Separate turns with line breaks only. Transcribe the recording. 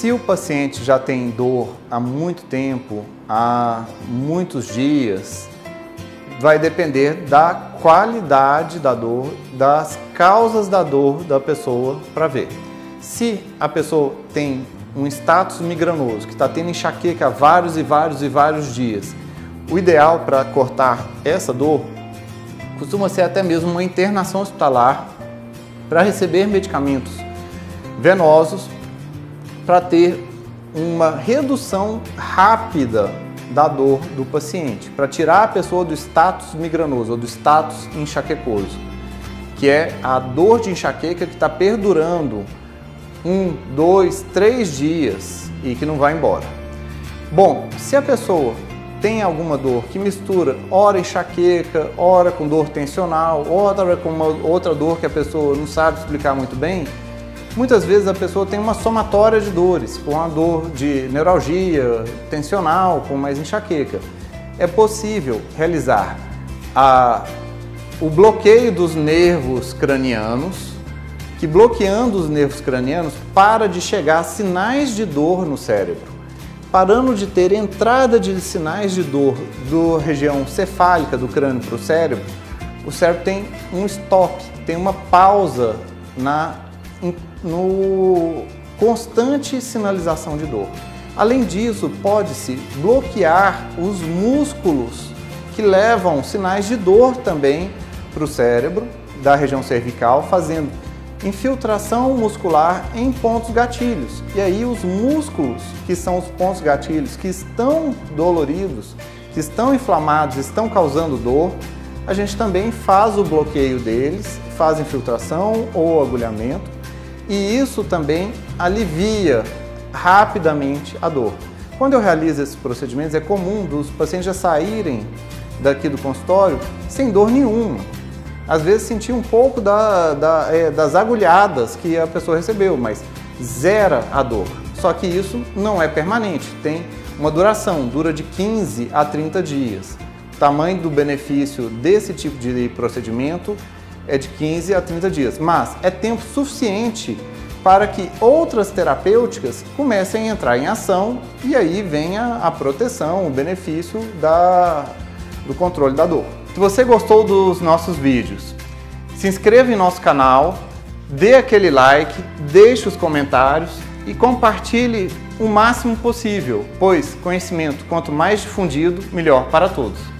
Se o paciente já tem dor há muito tempo, há muitos dias, vai depender da qualidade da dor, das causas da dor da pessoa para ver. Se a pessoa tem um status migranoso, que está tendo enxaqueca há vários e vários e vários dias, o ideal para cortar essa dor costuma ser até mesmo uma internação hospitalar para receber medicamentos venosos para ter uma redução rápida da dor do paciente, para tirar a pessoa do status migranoso ou do status enxaquecoso, que é a dor de enxaqueca que está perdurando um, dois, três dias e que não vai embora. Bom, se a pessoa tem alguma dor que mistura ora enxaqueca, ora com dor tensional, ora com uma outra dor que a pessoa não sabe explicar muito bem, muitas vezes a pessoa tem uma somatória de dores, com a dor de neuralgia, tensional, com mais enxaqueca. É possível realizar a, o bloqueio dos nervos cranianos, que bloqueando os nervos cranianos para de chegar sinais de dor no cérebro. Parando de ter entrada de sinais de dor da região cefálica do crânio para o cérebro, o cérebro tem um stop, tem uma pausa na, no constante sinalização de dor. Além disso, pode-se bloquear os músculos que levam sinais de dor também para o cérebro da região cervical, fazendo infiltração muscular em pontos gatilhos. E aí os músculos, que são os pontos gatilhos que estão doloridos, que estão inflamados, estão causando dor, a gente também faz o bloqueio deles, faz infiltração ou agulhamento, e isso também alivia rapidamente a dor. Quando eu realizo esses procedimentos, é comum dos pacientes já saírem daqui do consultório sem dor nenhuma às vezes sentir um pouco da, da, é, das agulhadas que a pessoa recebeu, mas zera a dor. Só que isso não é permanente, tem uma duração, dura de 15 a 30 dias. O tamanho do benefício desse tipo de procedimento é de 15 a 30 dias, mas é tempo suficiente para que outras terapêuticas comecem a entrar em ação e aí venha a proteção, o benefício da, do controle da dor. Se você gostou dos nossos vídeos, se inscreva em nosso canal, dê aquele like, deixe os comentários e compartilhe o máximo possível, pois conhecimento quanto mais difundido, melhor para todos.